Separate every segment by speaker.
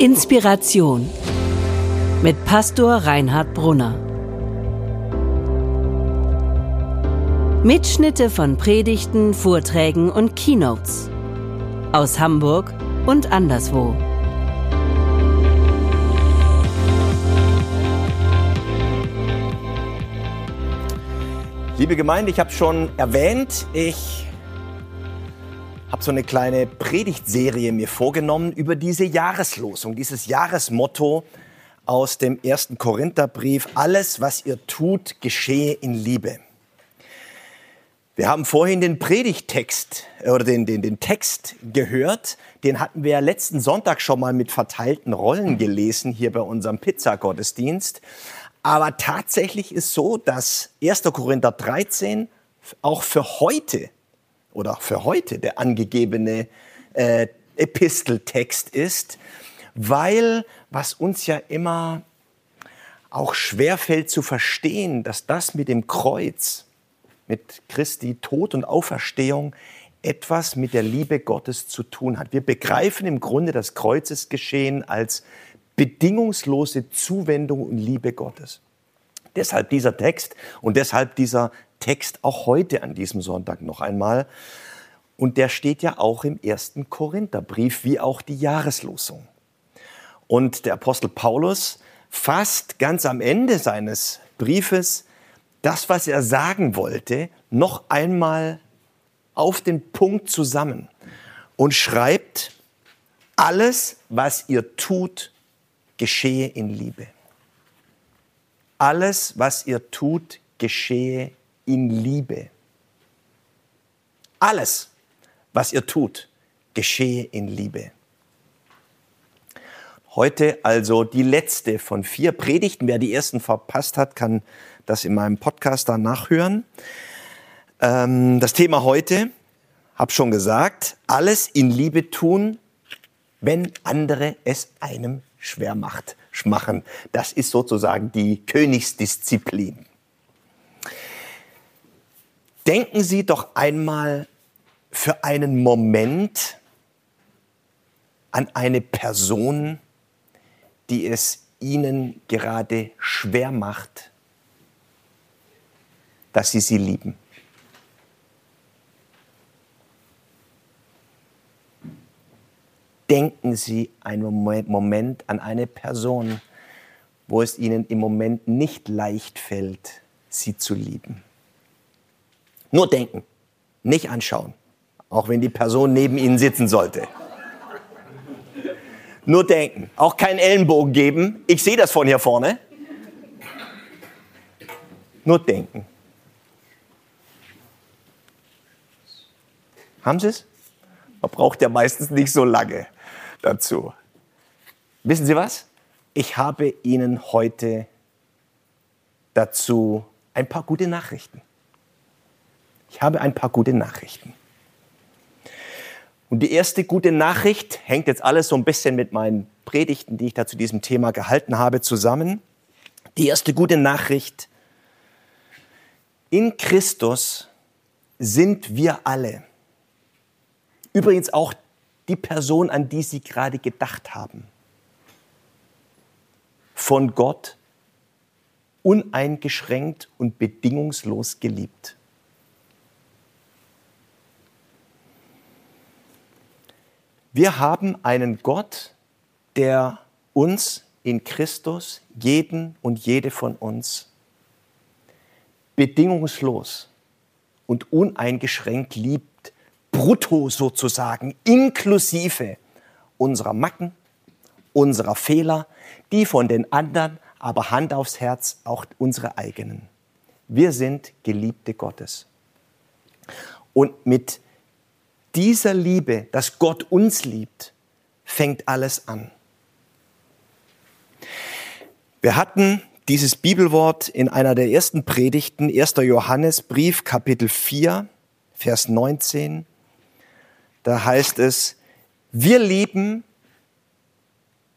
Speaker 1: Inspiration mit Pastor Reinhard Brunner. Mitschnitte von Predigten, Vorträgen und Keynotes aus Hamburg und anderswo.
Speaker 2: Liebe Gemeinde, ich habe schon erwähnt, ich habe so eine kleine Predigtserie mir vorgenommen über diese Jahreslosung, dieses Jahresmotto aus dem ersten Korintherbrief. Alles, was ihr tut, geschehe in Liebe. Wir haben vorhin den Predigttext äh, oder den, den, den Text gehört. Den hatten wir ja letzten Sonntag schon mal mit verteilten Rollen gelesen hier bei unserem Pizzagottesdienst. Aber tatsächlich ist so, dass 1. Korinther 13 auch für heute oder für heute der angegebene äh, Episteltext ist, weil was uns ja immer auch schwerfällt zu verstehen, dass das mit dem Kreuz, mit Christi Tod und Auferstehung etwas mit der Liebe Gottes zu tun hat. Wir begreifen im Grunde das Kreuzesgeschehen als bedingungslose Zuwendung und Liebe Gottes. Deshalb dieser Text und deshalb dieser Text auch heute an diesem Sonntag noch einmal. Und der steht ja auch im ersten Korintherbrief, wie auch die Jahreslosung. Und der Apostel Paulus fasst ganz am Ende seines Briefes das, was er sagen wollte, noch einmal auf den Punkt zusammen und schreibt, alles, was ihr tut, geschehe in Liebe. Alles, was ihr tut, geschehe in Liebe. Alles, was ihr tut, geschehe in Liebe. Heute also die letzte von vier Predigten. Wer die ersten verpasst hat, kann das in meinem Podcast dann nachhören. Ähm, das Thema heute, habe schon gesagt, alles in Liebe tun, wenn andere es einem schwer macht, machen. Das ist sozusagen die Königsdisziplin. Denken Sie doch einmal für einen Moment an eine Person, die es Ihnen gerade schwer macht, dass Sie sie lieben. Denken Sie einen Moment an eine Person, wo es Ihnen im Moment nicht leicht fällt, sie zu lieben. Nur denken, nicht anschauen, auch wenn die Person neben Ihnen sitzen sollte. Nur denken, auch keinen Ellenbogen geben. Ich sehe das von hier vorne. Nur denken. Haben Sie es? Man braucht ja meistens nicht so lange dazu. Wissen Sie was? Ich habe Ihnen heute dazu ein paar gute Nachrichten. Ich habe ein paar gute Nachrichten. Und die erste gute Nachricht hängt jetzt alles so ein bisschen mit meinen Predigten, die ich da zu diesem Thema gehalten habe, zusammen. Die erste gute Nachricht. In Christus sind wir alle. Übrigens auch die Person, an die Sie gerade gedacht haben. Von Gott uneingeschränkt und bedingungslos geliebt. Wir haben einen Gott, der uns in Christus, jeden und jede von uns, bedingungslos und uneingeschränkt liebt, brutto sozusagen, inklusive unserer Macken, unserer Fehler, die von den anderen, aber Hand aufs Herz auch unsere eigenen. Wir sind Geliebte Gottes. Und mit dieser Liebe, dass Gott uns liebt, fängt alles an. Wir hatten dieses Bibelwort in einer der ersten Predigten, 1. Johannesbrief, Kapitel 4, Vers 19. Da heißt es, wir lieben,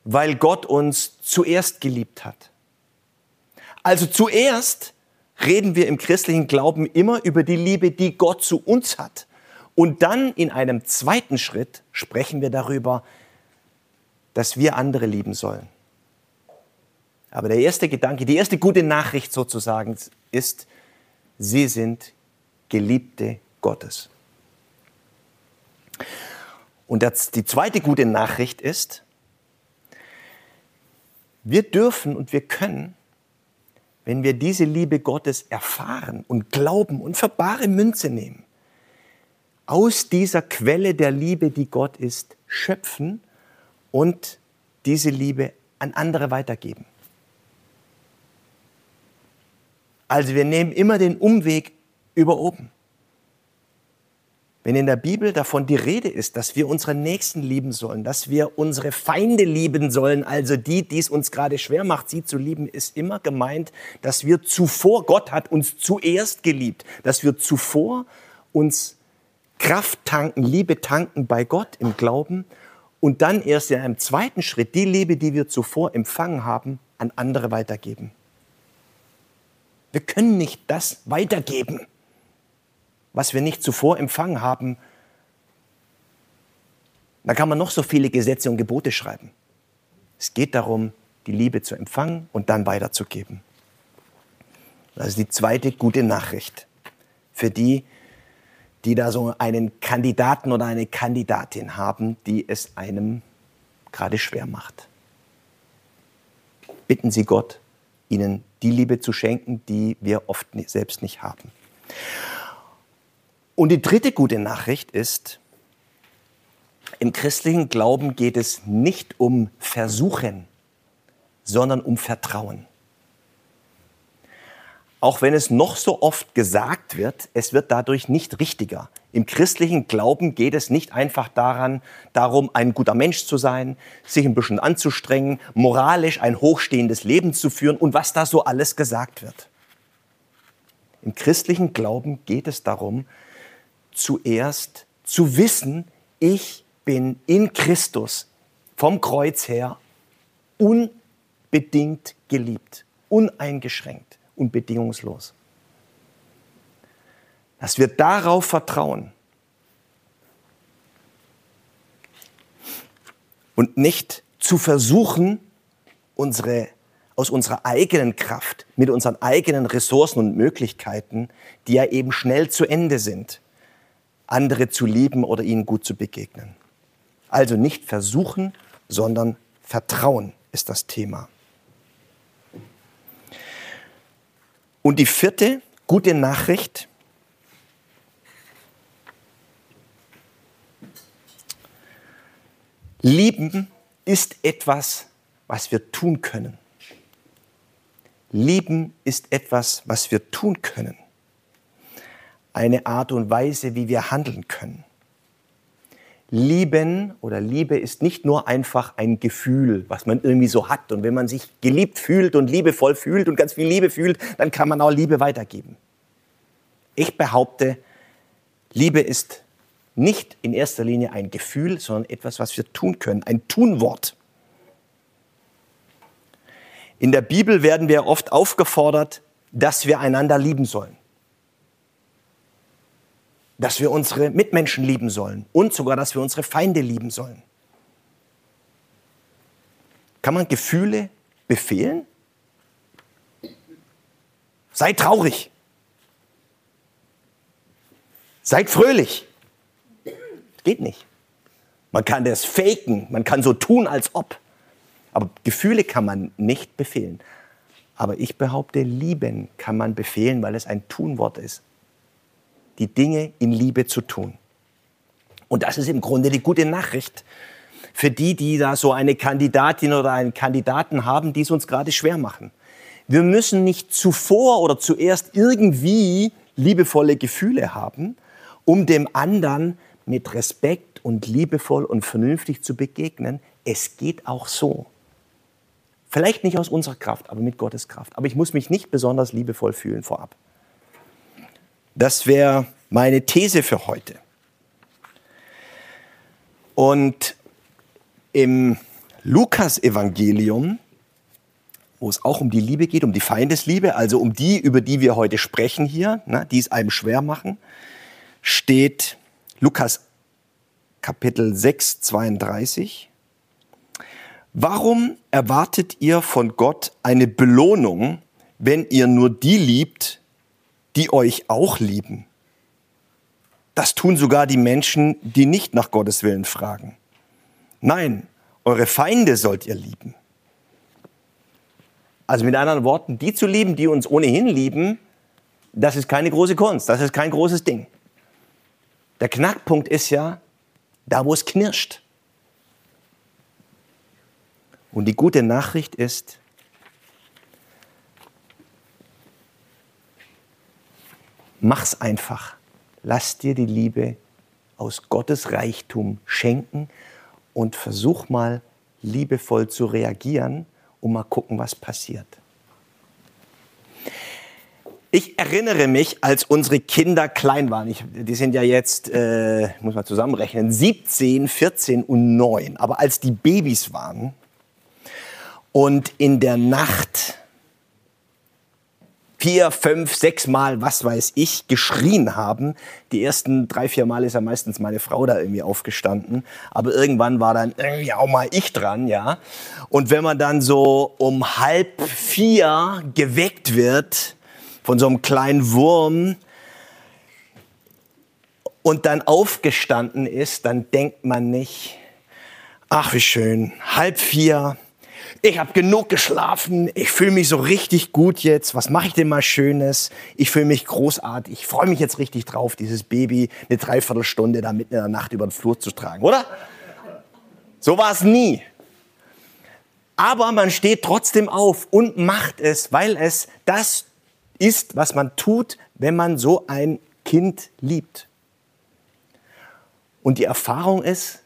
Speaker 2: weil Gott uns zuerst geliebt hat. Also zuerst reden wir im christlichen Glauben immer über die Liebe, die Gott zu uns hat. Und dann in einem zweiten Schritt sprechen wir darüber, dass wir andere lieben sollen. Aber der erste Gedanke, die erste gute Nachricht sozusagen ist, sie sind Geliebte Gottes. Und das, die zweite gute Nachricht ist, wir dürfen und wir können, wenn wir diese Liebe Gottes erfahren und glauben und für bare Münze nehmen, aus dieser Quelle der Liebe, die Gott ist, schöpfen und diese Liebe an andere weitergeben. Also wir nehmen immer den Umweg über oben. Wenn in der Bibel davon die Rede ist, dass wir unsere Nächsten lieben sollen, dass wir unsere Feinde lieben sollen, also die, die es uns gerade schwer macht, sie zu lieben, ist immer gemeint, dass wir zuvor, Gott hat uns zuerst geliebt, dass wir zuvor uns Kraft tanken, Liebe tanken bei Gott im Glauben und dann erst in einem zweiten Schritt die Liebe, die wir zuvor empfangen haben, an andere weitergeben. Wir können nicht das weitergeben was wir nicht zuvor empfangen haben, dann kann man noch so viele Gesetze und Gebote schreiben. Es geht darum, die Liebe zu empfangen und dann weiterzugeben. Das ist die zweite gute Nachricht für die, die da so einen Kandidaten oder eine Kandidatin haben, die es einem gerade schwer macht. Bitten Sie Gott, Ihnen die Liebe zu schenken, die wir oft selbst nicht haben. Und die dritte gute Nachricht ist, im christlichen Glauben geht es nicht um Versuchen, sondern um Vertrauen. Auch wenn es noch so oft gesagt wird, es wird dadurch nicht richtiger. Im christlichen Glauben geht es nicht einfach daran, darum, ein guter Mensch zu sein, sich ein bisschen anzustrengen, moralisch ein hochstehendes Leben zu führen und was da so alles gesagt wird. Im christlichen Glauben geht es darum, zuerst zu wissen, ich bin in Christus vom Kreuz her unbedingt geliebt, uneingeschränkt und bedingungslos. Dass wir darauf vertrauen und nicht zu versuchen, unsere, aus unserer eigenen Kraft, mit unseren eigenen Ressourcen und Möglichkeiten, die ja eben schnell zu Ende sind, andere zu lieben oder ihnen gut zu begegnen. Also nicht versuchen, sondern Vertrauen ist das Thema. Und die vierte gute Nachricht, Lieben ist etwas, was wir tun können. Lieben ist etwas, was wir tun können eine Art und Weise, wie wir handeln können. Lieben oder Liebe ist nicht nur einfach ein Gefühl, was man irgendwie so hat. Und wenn man sich geliebt fühlt und liebevoll fühlt und ganz viel Liebe fühlt, dann kann man auch Liebe weitergeben. Ich behaupte, Liebe ist nicht in erster Linie ein Gefühl, sondern etwas, was wir tun können, ein Tunwort. In der Bibel werden wir oft aufgefordert, dass wir einander lieben sollen dass wir unsere Mitmenschen lieben sollen und sogar, dass wir unsere Feinde lieben sollen. Kann man Gefühle befehlen? Seid traurig. Seid fröhlich. Geht nicht. Man kann das faken, man kann so tun, als ob. Aber Gefühle kann man nicht befehlen. Aber ich behaupte, lieben kann man befehlen, weil es ein Tunwort ist die Dinge in Liebe zu tun. Und das ist im Grunde die gute Nachricht für die, die da so eine Kandidatin oder einen Kandidaten haben, die es uns gerade schwer machen. Wir müssen nicht zuvor oder zuerst irgendwie liebevolle Gefühle haben, um dem anderen mit Respekt und liebevoll und vernünftig zu begegnen. Es geht auch so. Vielleicht nicht aus unserer Kraft, aber mit Gottes Kraft. Aber ich muss mich nicht besonders liebevoll fühlen vorab. Das wäre meine These für heute. Und im Lukas-Evangelium, wo es auch um die Liebe geht, um die Feindesliebe, also um die, über die wir heute sprechen hier, ne, die es einem schwer machen, steht Lukas Kapitel 6, 32. Warum erwartet ihr von Gott eine Belohnung, wenn ihr nur die liebt, die euch auch lieben? Das tun sogar die Menschen, die nicht nach Gottes Willen fragen. Nein, eure Feinde sollt ihr lieben. Also mit anderen Worten, die zu lieben, die uns ohnehin lieben, das ist keine große Kunst, das ist kein großes Ding. Der Knackpunkt ist ja, da wo es knirscht. Und die gute Nachricht ist, mach's einfach. Lass dir die Liebe aus Gottes Reichtum schenken und versuch mal liebevoll zu reagieren und mal gucken, was passiert. Ich erinnere mich, als unsere Kinder klein waren. Ich, die sind ja jetzt, äh, muss man zusammenrechnen, 17, 14 und 9. Aber als die Babys waren und in der Nacht vier, fünf, sechs Mal, was weiß ich, geschrien haben. Die ersten drei, vier Mal ist ja meistens meine Frau da irgendwie aufgestanden. Aber irgendwann war dann irgendwie auch mal ich dran, ja. Und wenn man dann so um halb vier geweckt wird von so einem kleinen Wurm und dann aufgestanden ist, dann denkt man nicht, ach wie schön, halb vier, ich habe genug geschlafen, ich fühle mich so richtig gut jetzt, was mache ich denn mal Schönes? Ich fühle mich großartig, ich freue mich jetzt richtig drauf, dieses Baby eine Dreiviertelstunde da mitten in der Nacht über den Flur zu tragen, oder? So war es nie. Aber man steht trotzdem auf und macht es, weil es das ist, was man tut, wenn man so ein Kind liebt. Und die Erfahrung ist,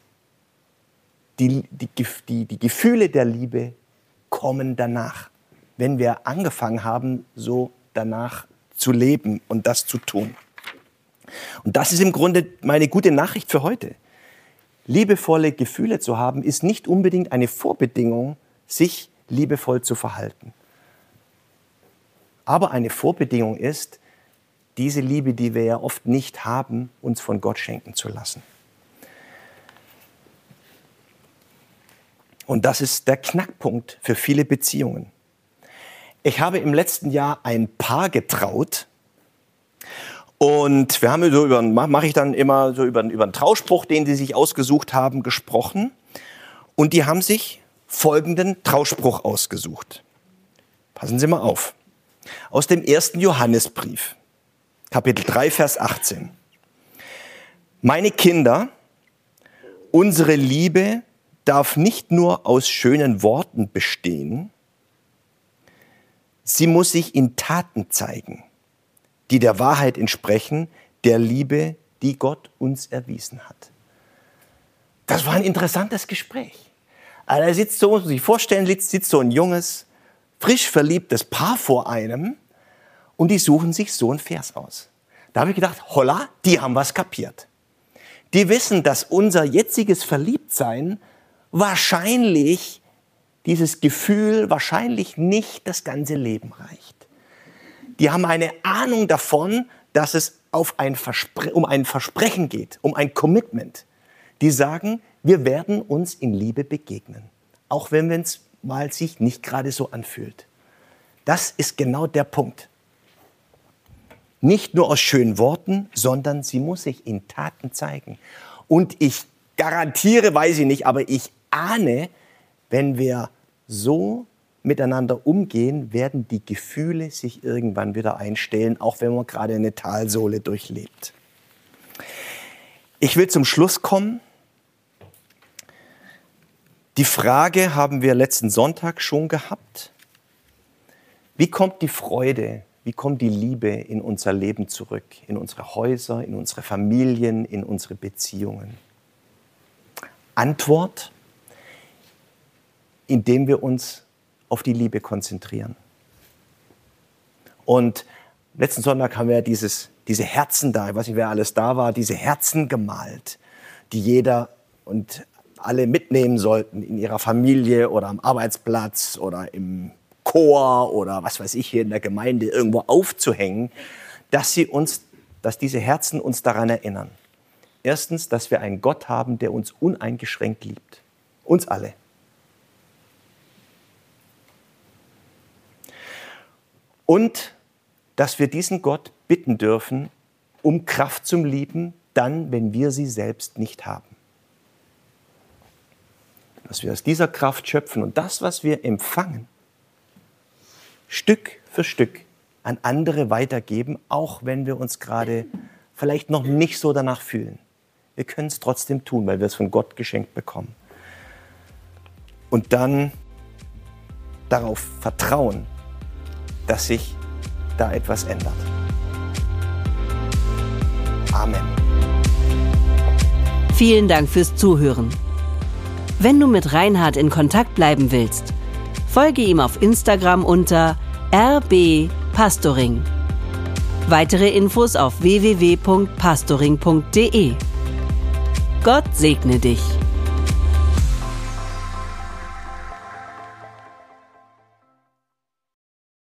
Speaker 2: die, die, die, die Gefühle der Liebe kommen danach, wenn wir angefangen haben, so danach zu leben und das zu tun. Und das ist im Grunde meine gute Nachricht für heute. Liebevolle Gefühle zu haben, ist nicht unbedingt eine Vorbedingung, sich liebevoll zu verhalten. Aber eine Vorbedingung ist, diese Liebe, die wir ja oft nicht haben, uns von Gott schenken zu lassen. Und das ist der Knackpunkt für viele Beziehungen. Ich habe im letzten Jahr ein Paar getraut. Und wir haben so über, mache ich dann immer so über, über einen Trauspruch, den sie sich ausgesucht haben, gesprochen. Und die haben sich folgenden Trauspruch ausgesucht. Passen Sie mal auf. Aus dem ersten Johannesbrief, Kapitel 3, Vers 18. Meine Kinder, unsere Liebe darf nicht nur aus schönen Worten bestehen, sie muss sich in Taten zeigen, die der Wahrheit entsprechen, der Liebe, die Gott uns erwiesen hat. Das war ein interessantes Gespräch. Also da sitzt so, muss man sich vorstellen, sitzt so ein junges, frisch verliebtes Paar vor einem und die suchen sich so ein Vers aus. Da habe ich gedacht, holla, die haben was kapiert. Die wissen, dass unser jetziges Verliebtsein wahrscheinlich dieses Gefühl wahrscheinlich nicht das ganze Leben reicht. Die haben eine Ahnung davon, dass es ein um ein Versprechen geht, um ein Commitment. Die sagen, wir werden uns in Liebe begegnen, auch wenn es mal sich nicht gerade so anfühlt. Das ist genau der Punkt. Nicht nur aus schönen Worten, sondern sie muss sich in Taten zeigen. Und ich garantiere, weiß ich nicht, aber ich ahne, wenn wir so miteinander umgehen, werden die Gefühle sich irgendwann wieder einstellen, auch wenn man gerade eine Talsohle durchlebt. Ich will zum Schluss kommen. Die Frage haben wir letzten Sonntag schon gehabt. Wie kommt die Freude, wie kommt die Liebe in unser Leben zurück, in unsere Häuser, in unsere Familien, in unsere Beziehungen? Antwort, indem wir uns auf die Liebe konzentrieren. Und letzten Sonntag haben wir dieses, diese Herzen da, ich weiß nicht, wer alles da war, diese Herzen gemalt, die jeder und alle mitnehmen sollten in ihrer Familie oder am Arbeitsplatz oder im Chor oder was weiß ich hier in der Gemeinde irgendwo aufzuhängen, dass sie uns, dass diese Herzen uns daran erinnern. Erstens, dass wir einen Gott haben, der uns uneingeschränkt liebt. Uns alle. Und dass wir diesen Gott bitten dürfen, um Kraft zum Lieben, dann, wenn wir sie selbst nicht haben. Dass wir aus dieser Kraft schöpfen und das, was wir empfangen, Stück für Stück an andere weitergeben, auch wenn wir uns gerade vielleicht noch nicht so danach fühlen. Wir können es trotzdem tun, weil wir es von Gott geschenkt bekommen. Und dann darauf vertrauen, dass sich da etwas ändert. Amen.
Speaker 1: Vielen Dank fürs Zuhören. Wenn du mit Reinhard in Kontakt bleiben willst, folge ihm auf Instagram unter rbpastoring. Weitere Infos auf www.pastoring.de. Gott segne dich.